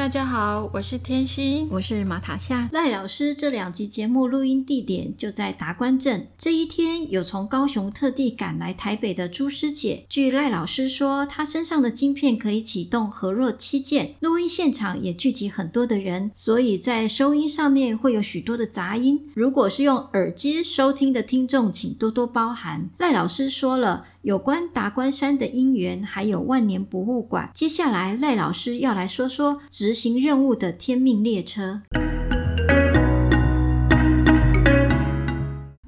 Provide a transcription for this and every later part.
大家好，我是天心，我是马塔夏赖老师。这两集节目录音地点就在达官镇。这一天有从高雄特地赶来台北的朱师姐。据赖老师说，她身上的晶片可以启动和若七件。录音现场也聚集很多的人，所以在收音上面会有许多的杂音。如果是用耳机收听的听众，请多多包涵。赖老师说了有关达官山的因缘，还有万年博物馆。接下来赖老师要来说说直。执行任务的天命列车。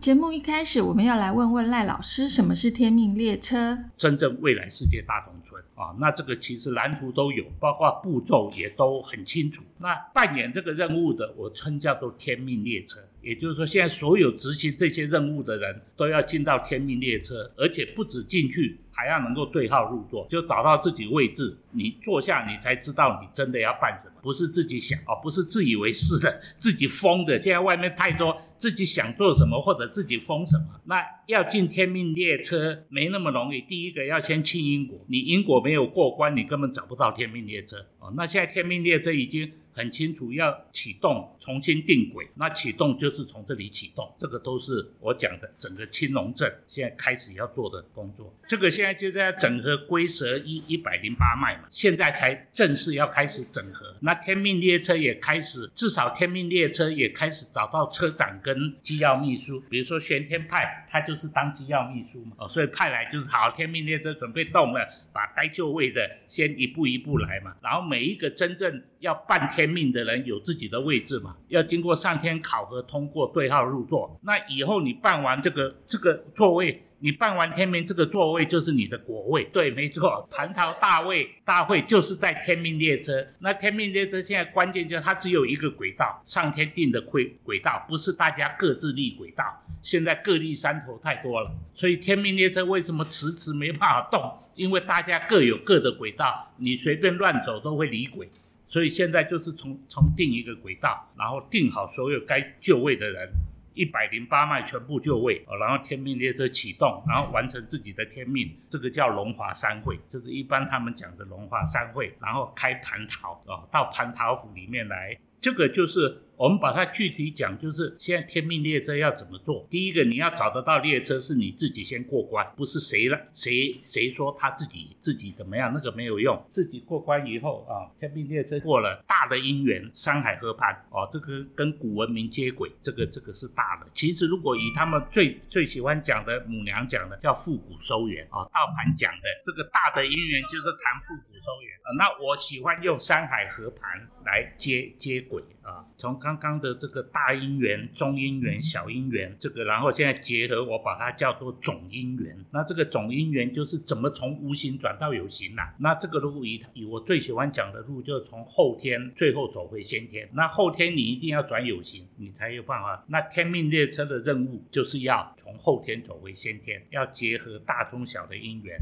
节目一开始，我们要来问问赖老师，什么是天命列车？真正未来世界大同村啊，那这个其实蓝图都有，包括步骤也都很清楚。那扮演这个任务的，我称叫做天命列车。也就是说，现在所有执行这些任务的人都要进到天命列车，而且不止进去。还要能够对号入座，就找到自己位置，你坐下，你才知道你真的要办什么，不是自己想哦，不是自以为是的，自己疯的。现在外面太多自己想做什么或者自己疯什么，那要进天命列车没那么容易。第一个要先清因果，你因果没有过关，你根本找不到天命列车哦。那现在天命列车已经。很清楚要启动，重新定轨。那启动就是从这里启动，这个都是我讲的整个青龙镇现在开始要做的工作。这个现在就在整合龟蛇一一百零八脉嘛，现在才正式要开始整合。那天命列车也开始，至少天命列车也开始找到车长跟机要秘书，比如说玄天派，他就是当机要秘书嘛，哦，所以派来就是好，天命列车准备动了，把该就位的先一步一步来嘛，然后每一个真正。要办天天命的人有自己的位置嘛？要经过上天考核通过对号入座。那以后你办完这个这个座位，你办完天命这个座位就是你的国位。对，没错，蟠桃大位大会就是在天命列车。那天命列车现在关键就是它只有一个轨道，上天定的轨轨道，不是大家各自立轨道。现在各立山头太多了，所以天命列车为什么迟迟没办法动？因为大家各有各的轨道，你随便乱走都会离轨。所以现在就是重重定一个轨道，然后定好所有该就位的人，一百零八脉全部就位，然后天命列车启动，然后完成自己的天命，这个叫龙华三会，就是一般他们讲的龙华三会，然后开蟠桃啊，到蟠桃府里面来，这个就是。我们把它具体讲，就是现在天命列车要怎么做？第一个，你要找得到列车，是你自己先过关，不是谁了谁谁说他自己自己怎么样，那个没有用。自己过关以后啊，天命列车过了大的姻缘，山海合盘哦，这个跟古文明接轨，这个这个是大的。其实如果以他们最最喜欢讲的母娘讲的，叫复古收圆啊，道盘讲的这个大的姻缘就是谈复古收圆啊。那我喜欢用山海合盘来接接轨啊，从刚。刚刚的这个大因缘、中因缘、小因缘，这个然后现在结合，我把它叫做总因缘。那这个总因缘就是怎么从无形转到有形啦？那这个路以以我最喜欢讲的路，就是从后天最后走回先天。那后天你一定要转有形，你才有办法。那天命列车的任务就是要从后天走回先天，要结合大中小的因缘。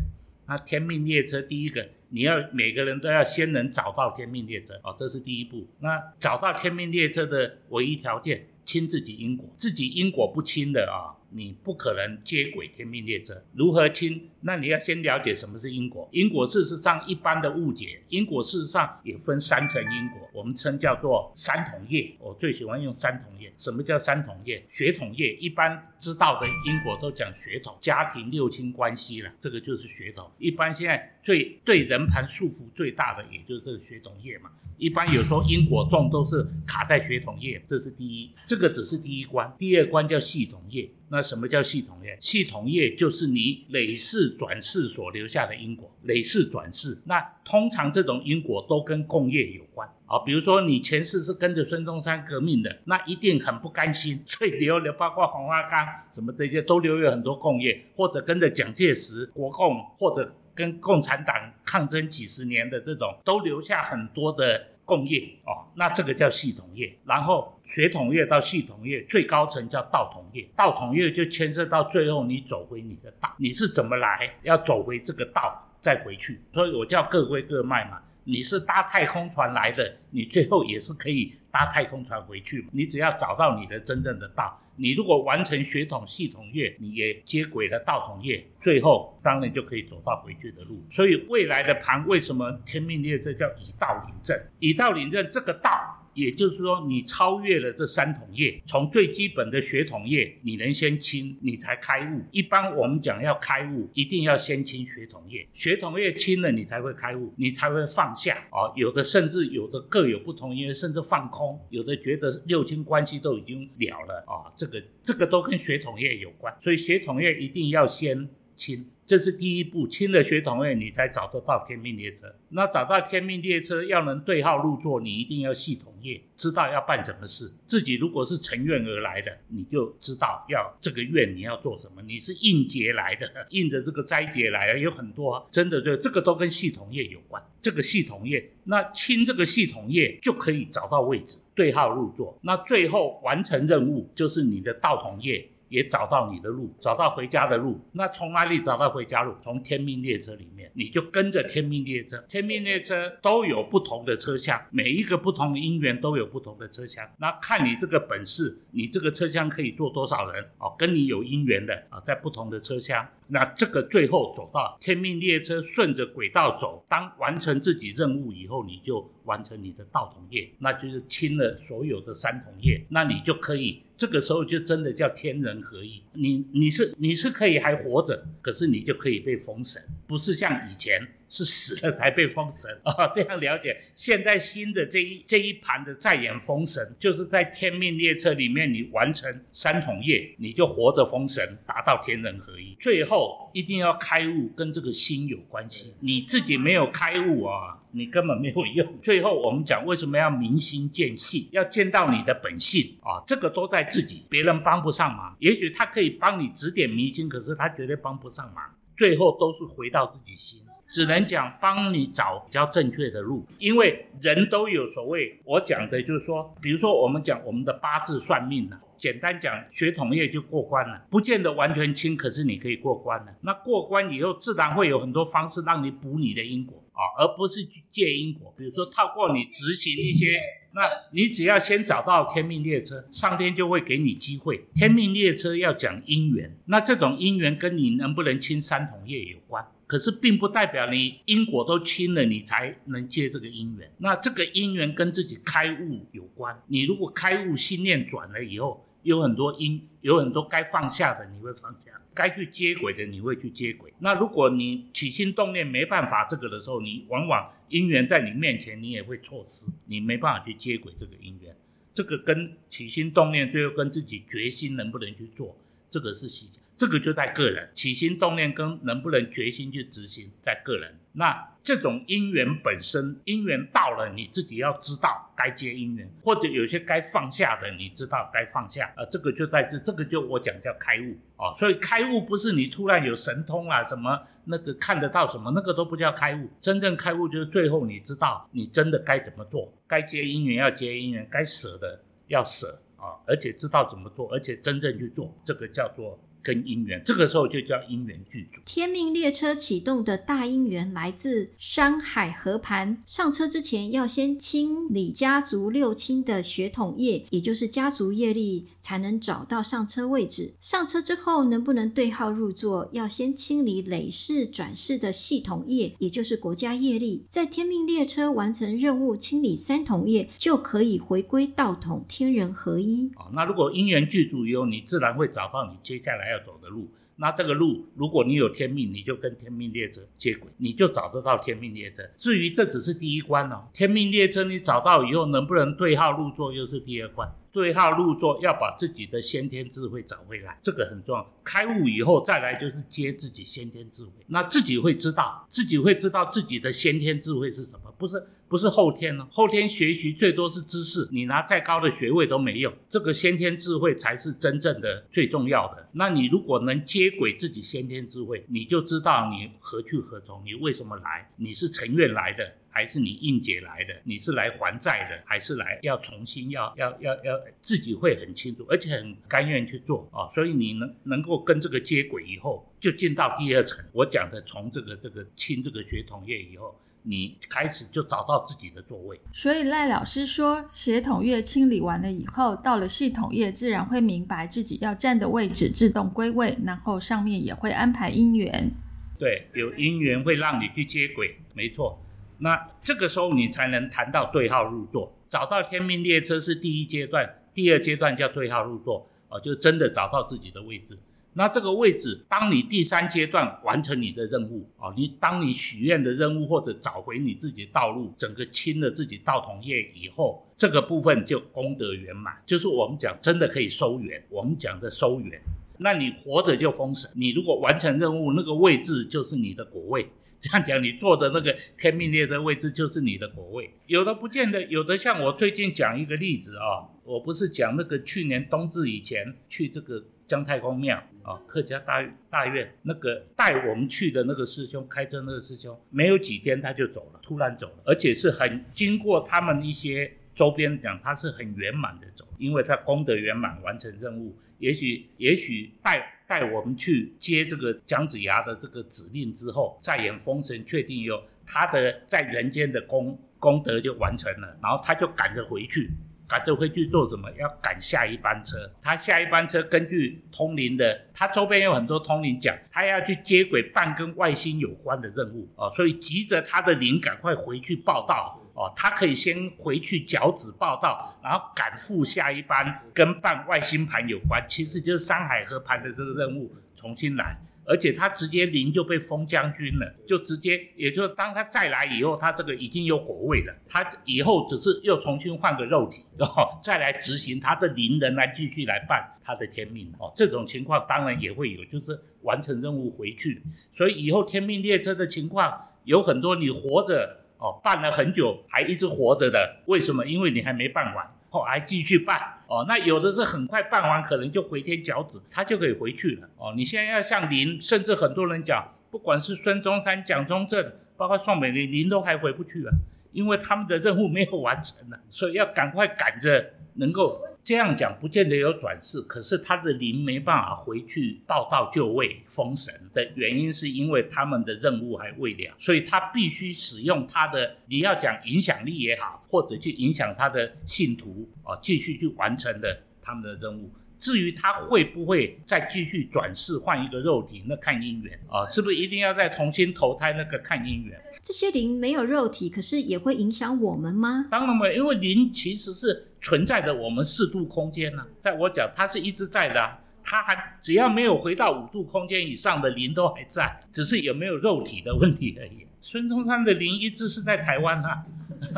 那天命列车第一个。你要每个人都要先能找到天命列车哦，这是第一步。那找到天命列车的唯一条件，亲自己因果，自己因果不清的啊。你不可能接轨天命列车，如何清？那你要先了解什么是因果。因果事实上一般的误解，因果事实上也分三层因果，我们称叫做三统业。我最喜欢用三统业。什么叫三统业？血统业一般知道的因果都讲血统，家庭六亲关系了，这个就是血统。一般现在最对人盘束缚最大的，也就是这个血统业嘛。一般有时候因果重都是卡在血统业，这是第一，这个只是第一关。第二关叫系统业。那什么叫系统业？系统业就是你累世转世所留下的因果，累世转世。那通常这种因果都跟共业有关啊。比如说你前世是跟着孙中山革命的，那一定很不甘心，所以留了包括黄花岗什么这些都留有很多共业，或者跟着蒋介石国共，或者跟共产党抗争几十年的这种，都留下很多的。共业哦，那这个叫系统业。然后血统业到系统业，最高层叫道统业。道统业就牵涉到最后你走回你的道，你是怎么来，要走回这个道再回去。所以我叫各归各脉嘛。你是搭太空船来的，你最后也是可以搭太空船回去。你只要找到你的真正的道。你如果完成血统系统业，你也接轨了道统业，最后当然就可以走到回去的路。所以未来的盘为什么天命列这叫以道领政？以道领政，这个道。也就是说，你超越了这三桶业，从最基本的血统业，你能先清，你才开悟。一般我们讲要开悟，一定要先清血统业，血统业清了，你才会开悟，你才会放下。哦，有的甚至有的各有不同，因为甚至放空，有的觉得六亲关系都已经了了啊，这个这个都跟血统业有关，所以血统业一定要先清。这是第一步，清了血统业，你才找得到天命列车。那找到天命列车，要能对号入座，你一定要系统业，知道要办什么事。自己如果是成愿而来的，你就知道要这个愿你要做什么。你是应劫来的，应着这个灾劫来的，有很多真的对，这个都跟系统业有关。这个系统业，那清这个系统业就可以找到位置，对号入座。那最后完成任务，就是你的道统业。也找到你的路，找到回家的路。那从哪里找到回家路？从天命列车里面，你就跟着天命列车。天命列车都有不同的车厢，每一个不同的因缘都有不同的车厢。那看你这个本事，你这个车厢可以坐多少人？哦，跟你有因缘的啊，在不同的车厢。那这个最后走到天命列车顺着轨道走，当完成自己任务以后，你就完成你的道统业，那就是清了所有的三统业，那你就可以。这个时候就真的叫天人合一，你你是你是可以还活着，可是你就可以被封神，不是像以前是死了才被封神 啊。这样了解，现在新的这一这一盘的再演封神，就是在天命列车里面，你完成三统业，你就活着封神，达到天人合一，最后一定要开悟，跟这个心有关系，你自己没有开悟啊。你根本没有用。最后我们讲为什么要明心见性，要见到你的本性啊，这个都在自己，别人帮不上忙。也许他可以帮你指点迷津，可是他绝对帮不上忙。最后都是回到自己心，只能讲帮你找比较正确的路。因为人都有所谓，我讲的就是说，比如说我们讲我们的八字算命呢，简单讲血统业就过关了，不见得完全清，可是你可以过关了。那过关以后，自然会有很多方式让你补你的因果。啊，而不是去借因果。比如说，透过你执行一些，那你只要先找到天命列车，上天就会给你机会。天命列车要讲因缘，那这种因缘跟你能不能清三统业有关。可是，并不代表你因果都清了，你才能接这个因缘。那这个因缘跟自己开悟有关。你如果开悟，心念转了以后，有很多因，有很多该放下的，你会放下。该去接轨的，你会去接轨。那如果你起心动念没办法这个的时候，你往往因缘在你面前，你也会错失，你没办法去接轨这个因缘。这个跟起心动念，最后跟自己决心能不能去做，这个是细节。这个就在个人起心动念跟能不能决心去执行，在个人。那这种因缘本身，因缘到了，你自己要知道该接因缘，或者有些该放下的，你知道该放下啊。这个就在这，这个就我讲叫开悟啊。所以开悟不是你突然有神通啊，什么那个看得到什么，那个都不叫开悟。真正开悟就是最后你知道你真的该怎么做，该接因缘要接因缘，该舍的要舍啊，而且知道怎么做，而且真正去做，这个叫做。跟姻缘，这个时候就叫姻缘具足。天命列车启动的大姻缘来自山海河盘。上车之前要先清理家族六亲的血统业，也就是家族业力，才能找到上车位置。上车之后能不能对号入座，要先清理累世转世的系统业，也就是国家业力。在天命列车完成任务，清理三统业，就可以回归道统，天人合一。哦，那如果姻缘具足以后，你自然会找到你接下来。要走的路，那这个路，如果你有天命，你就跟天命列车接轨，你就找得到天命列车。至于这只是第一关哦，天命列车你找到以后，能不能对号入座，又是第二关。对号入座，要把自己的先天智慧找回来，这个很重要。开悟以后，再来就是接自己先天智慧，那自己会知道，自己会知道自己的先天智慧是什么，不是不是后天呢？后天学习最多是知识，你拿再高的学位都没用，这个先天智慧才是真正的最重要的。那你如果能接轨自己先天智慧，你就知道你何去何从，你为什么来，你是成愿来的。还是你应劫来的？你是来还债的，还是来要重新要要要要自己会很清楚，而且很甘愿去做啊。所以你能能够跟这个接轨以后，就进到第二层。我讲的从这个这个清这个血统业以后。你开始就找到自己的座位，所以赖老师说，血统业清理完了以后，到了系统业，自然会明白自己要站的位置，自动归位，然后上面也会安排姻缘。对，有姻缘会让你去接轨，没错。那这个时候你才能谈到对号入座，找到天命列车是第一阶段，第二阶段叫对号入座，哦，就真的找到自己的位置。那这个位置，当你第三阶段完成你的任务啊，你当你许愿的任务或者找回你自己的道路，整个清了自己道统业以后，这个部分就功德圆满，就是我们讲真的可以收圆。我们讲的收圆，那你活着就封神。你如果完成任务，那个位置就是你的果位。这样讲，你坐的那个天命列车位置就是你的果位。有的不见得，有的像我最近讲一个例子啊，我不是讲那个去年冬至以前去这个。姜太公庙啊，客家大大院那个带我们去的那个师兄，开车那个师兄，没有几天他就走了，突然走了，而且是很经过他们一些周边讲，他是很圆满的走，因为他功德圆满，完成任务。也许也许带带我们去接这个姜子牙的这个指令之后，再演封神，确定有他的在人间的功功德就完成了，然后他就赶着回去。赶着回去做什么？要赶下一班车。他下一班车根据通灵的，他周边有很多通灵讲，他要去接轨办跟外星有关的任务哦，所以急着他的灵赶快回去报道哦。他可以先回去脚趾报道，然后赶赴下一班跟办外星盘有关，其实就是山海河盘的这个任务重新来。而且他直接灵就被封将军了，就直接，也就是当他再来以后，他这个已经有果位了，他以后只是又重新换个肉体，然后再来执行他的灵人来继续来办他的天命哦。这种情况当然也会有，就是完成任务回去。所以以后天命列车的情况有很多，你活着哦，办了很久还一直活着的，为什么？因为你还没办完。哦，还继续办哦，那有的是很快办完，可能就回天脚趾，他就可以回去了哦。你现在要像您，甚至很多人讲，不管是孙中山、蒋中正，包括宋美龄，您都还回不去了，因为他们的任务没有完成呢，所以要赶快赶着能够。这样讲不见得有转世，可是他的灵没办法回去报道就位封神的原因，是因为他们的任务还未了，所以他必须使用他的，你要讲影响力也好，或者去影响他的信徒啊，继续去完成的他们的任务。至于他会不会再继续转世换一个肉体，那看姻缘啊，是不是一定要再重新投胎？那个看姻缘。这些灵没有肉体，可是也会影响我们吗？当然没有，因为灵其实是存在的我们四度空间呢。在我讲，它是一直在的，它还只要没有回到五度空间以上的灵都还在，只是有没有肉体的问题而已。孙中山的灵一直是在台湾啊，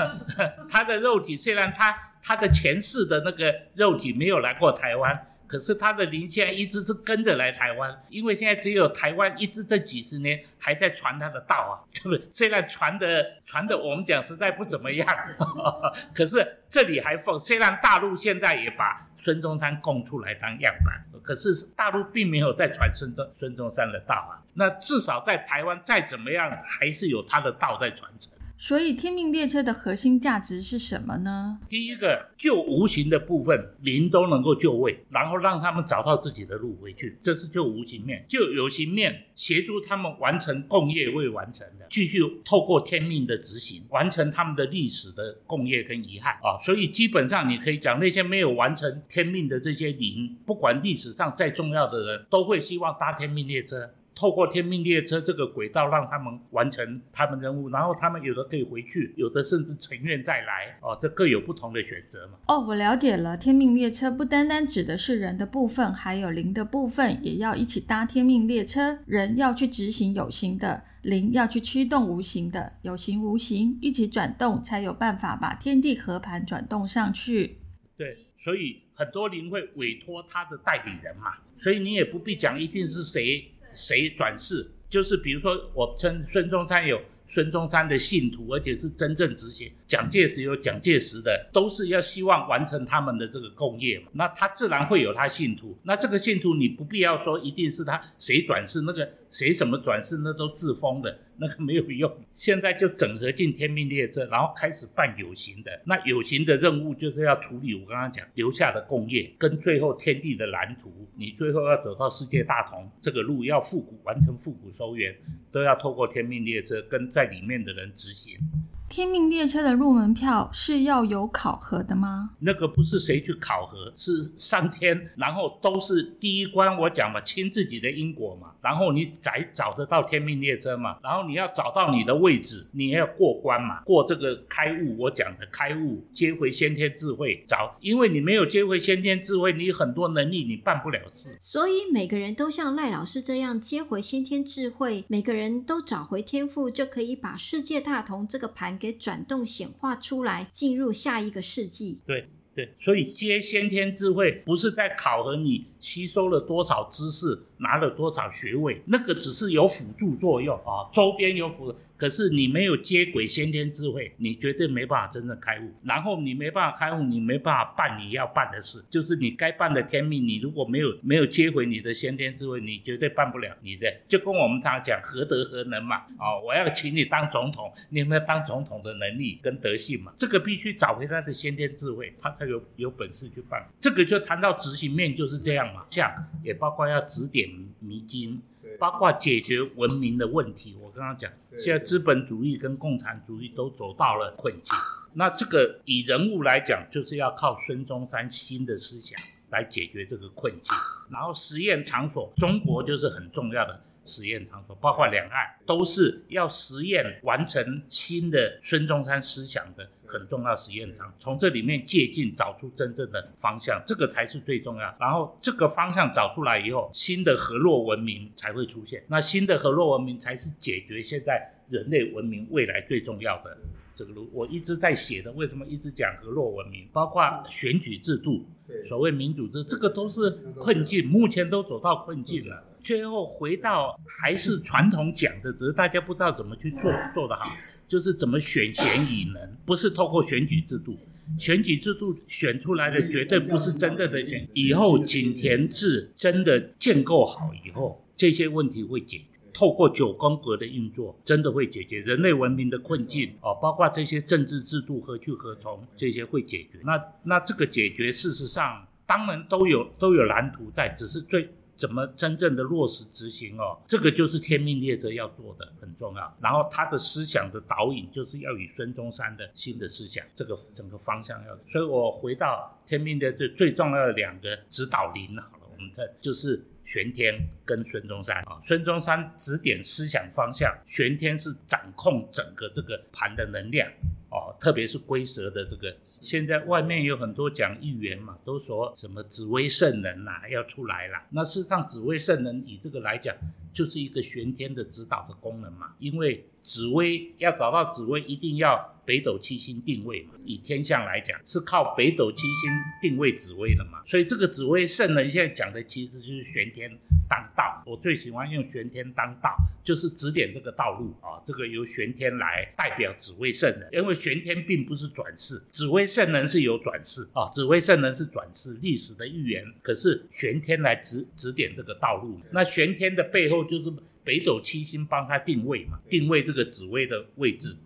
他的肉体虽然他他的前世的那个肉体没有来过台湾。可是他的灵现在一直是跟着来台湾，因为现在只有台湾一直这几十年还在传他的道啊，对不对？虽然传的传的我们讲实在不怎么样，可是这里还放。虽然大陆现在也把孙中山供出来当样板，可是大陆并没有在传孙中孙中山的道啊。那至少在台湾再怎么样，还是有他的道在传承。所以，天命列车的核心价值是什么呢？第一个，救无形的部分，灵都能够就位，然后让他们找到自己的路回去，这是救无形面；救有形面，协助他们完成共业未完成的，继续透过天命的执行，完成他们的历史的共业跟遗憾啊。所以，基本上你可以讲，那些没有完成天命的这些灵，不管历史上再重要的人，都会希望搭天命列车。透过天命列车这个轨道，让他们完成他们任务，然后他们有的可以回去，有的甚至成愿再来哦，这各有不同的选择嘛。哦，我了解了，天命列车不单单指的是人的部分，还有灵的部分，也要一起搭天命列车。人要去执行有形的，灵要去驱动无形的，有形无形一起转动，才有办法把天地合盘转动上去。对，所以很多灵会委托他的代理人嘛，所以你也不必讲一定是谁。谁转世？就是比如说，我称孙中山有孙中山的信徒，而且是真正执行；蒋介石有蒋介石的，都是要希望完成他们的这个共业嘛。那他自然会有他信徒。那这个信徒，你不必要说一定是他谁转世，那个谁什么转世，那都自封的。那个没有用。现在就整合进天命列车，然后开始办有形的。那有形的任务就是要处理我刚刚讲留下的工业，跟最后天地的蓝图。你最后要走到世界大同这个路，要复古完成复古收源，都要透过天命列车跟在里面的人执行。天命列车的入门票是要有考核的吗？那个不是谁去考核，是上天，然后都是第一关。我讲嘛，亲自己的因果嘛，然后你才找得到天命列车嘛。然后你要找到你的位置，你要过关嘛，过这个开悟。我讲的开悟，接回先天智慧，找，因为你没有接回先天智慧，你很多能力你办不了事。所以每个人都像赖老师这样接回先天智慧，每个人都找回天赋，就可以把世界大同这个盘。给转动显化出来，进入下一个世纪。对对，所以接先天智慧不是在考核你吸收了多少知识，拿了多少学位，那个只是有辅助作用啊，周边有辅。可是你没有接轨先天智慧，你绝对没办法真正开悟。然后你没办法开悟，你没办法办你要办的事，就是你该办的天命。你如果没有没有接回你的先天智慧，你绝对办不了你的。就跟我们常常讲，何德何能嘛？啊，我要请你当总统，你有没有当总统的能力跟德性嘛？这个必须找回他的先天智慧，他才有有本事去办。这个就谈到执行面就是这样嘛，像也包括要指点迷津。包括解决文明的问题，我刚刚讲，现在资本主义跟共产主义都走到了困境。那这个以人物来讲，就是要靠孙中山新的思想来解决这个困境。然后实验场所，中国就是很重要的。实验场所包括两岸，都是要实验完成新的孙中山思想的很重要实验场，从这里面借鉴找出真正的方向，这个才是最重要。然后这个方向找出来以后，新的河洛文明才会出现。那新的河洛文明才是解决现在人类文明未来最重要的这个路。我一直在写的，为什么一直讲河洛文明？包括选举制度，所谓民主制，这个都是困境，目前都走到困境了。最后回到还是传统讲的，只是大家不知道怎么去做做得好，就是怎么选贤与能，不是透过选举制度，选举制度选出来的绝对不是真正的选。以后井田制真的建构好以后，这些问题会解决。透过九宫格的运作，真的会解决人类文明的困境哦，包括这些政治制度何去何从，这些会解决。那那这个解决，事实上当然都有都有蓝图在，只是最。怎么真正的落实执行哦？这个就是天命列车要做的很重要。然后他的思想的导引就是要与孙中山的新的思想，这个整个方向要。所以我回到天命列车最重要的两个指导灵好了，我们这就是玄天跟孙中山啊。孙中山指点思想方向，玄天是掌控整个这个盘的能量哦，特别是龟蛇的这个。现在外面有很多讲预言嘛，都说什么紫薇圣人呐要出来了。那事实上，紫薇圣人以这个来讲，就是一个玄天的指导的功能嘛。因为紫薇要找到紫薇，一定要北斗七星定位嘛。以天象来讲，是靠北斗七星定位紫薇的嘛。所以这个紫薇圣人现在讲的其实就是玄天。当道，我最喜欢用玄天当道，就是指点这个道路啊。这个由玄天来代表紫薇圣人，因为玄天并不是转世，紫薇圣人是有转世啊。紫薇圣人是转世历史的预言，可是玄天来指指点这个道路。那玄天的背后就是北斗七星帮他定位嘛，定位这个紫薇的位置。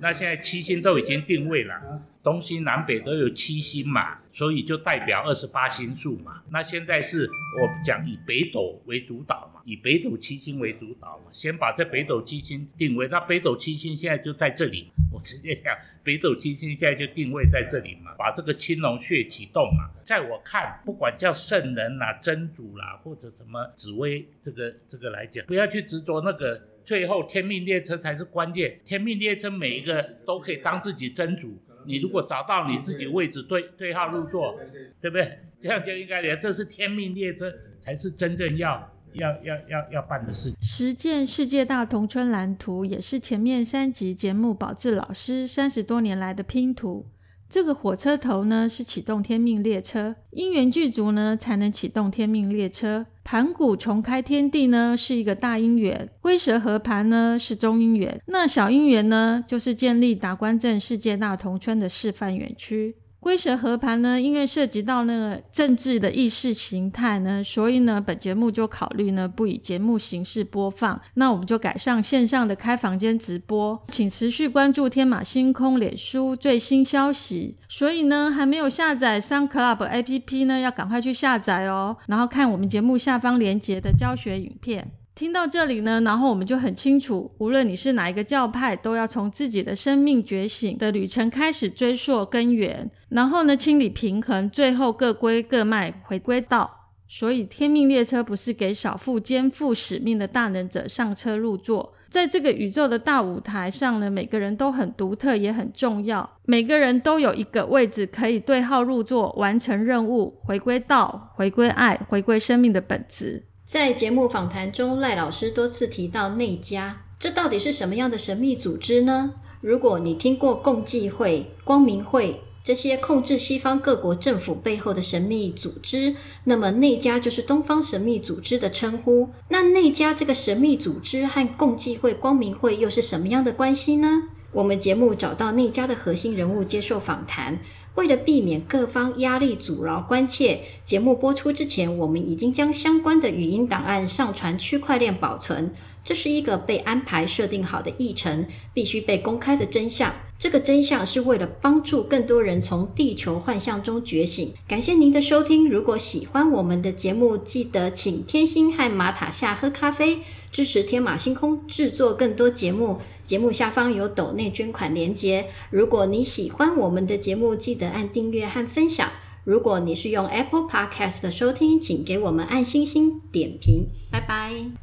那现在七星都已经定位了，东西南北都有七星嘛，所以就代表二十八星宿嘛。那现在是我讲以北斗为主导嘛，以北斗七星为主导嘛，先把这北斗七星定位。那北斗七星现在就在这里，我直接讲，北斗七星现在就定位在这里嘛，把这个青龙穴启动嘛。在我看，不管叫圣人啦、真主啦，或者什么紫薇这个这个来讲，不要去执着那个。最后，天命列车才是关键。天命列车每一个都可以当自己真主。你如果找到你自己位置，对对号入座，对不对？这样就应该连这是天命列车，才是真正要要要要要办的事。实践世界大同村蓝图，也是前面三集节目宝志老师三十多年来的拼图。这个火车头呢，是启动天命列车，因缘具足呢，才能启动天命列车。盘古重开天地呢，是一个大因缘；龟蛇合盘呢，是中因缘。那小因缘呢，就是建立达官镇世界大同村的示范园区。龟蛇合盘呢，因为涉及到那个政治的意识形态呢，所以呢，本节目就考虑呢不以节目形式播放，那我们就改上线上的开房间直播，请持续关注天马星空脸书最新消息。所以呢，还没有下载 Sun Club APP 呢，要赶快去下载哦，然后看我们节目下方连结的教学影片。听到这里呢，然后我们就很清楚，无论你是哪一个教派，都要从自己的生命觉醒的旅程开始追溯根源，然后呢清理平衡，最后各归各脉，回归道。所以天命列车不是给少负肩负使命的大能者上车入座，在这个宇宙的大舞台上呢，每个人都很独特，也很重要，每个人都有一个位置可以对号入座，完成任务，回归道，回归爱，回归生命的本质。在节目访谈中，赖老师多次提到内家，这到底是什么样的神秘组织呢？如果你听过共济会、光明会这些控制西方各国政府背后的神秘组织，那么内家就是东方神秘组织的称呼。那内家这个神秘组织和共济会、光明会又是什么样的关系呢？我们节目找到内家的核心人物接受访谈。为了避免各方压力阻挠关切，节目播出之前，我们已经将相关的语音档案上传区块链保存。这是一个被安排设定好的议程，必须被公开的真相。这个真相是为了帮助更多人从地球幻象中觉醒。感谢您的收听，如果喜欢我们的节目，记得请天星和马塔夏喝咖啡，支持天马星空制作更多节目。节目下方有抖内捐款连接。如果你喜欢我们的节目，记得按订阅和分享。如果你是用 Apple Podcast 收听，请给我们按星星点评。拜拜。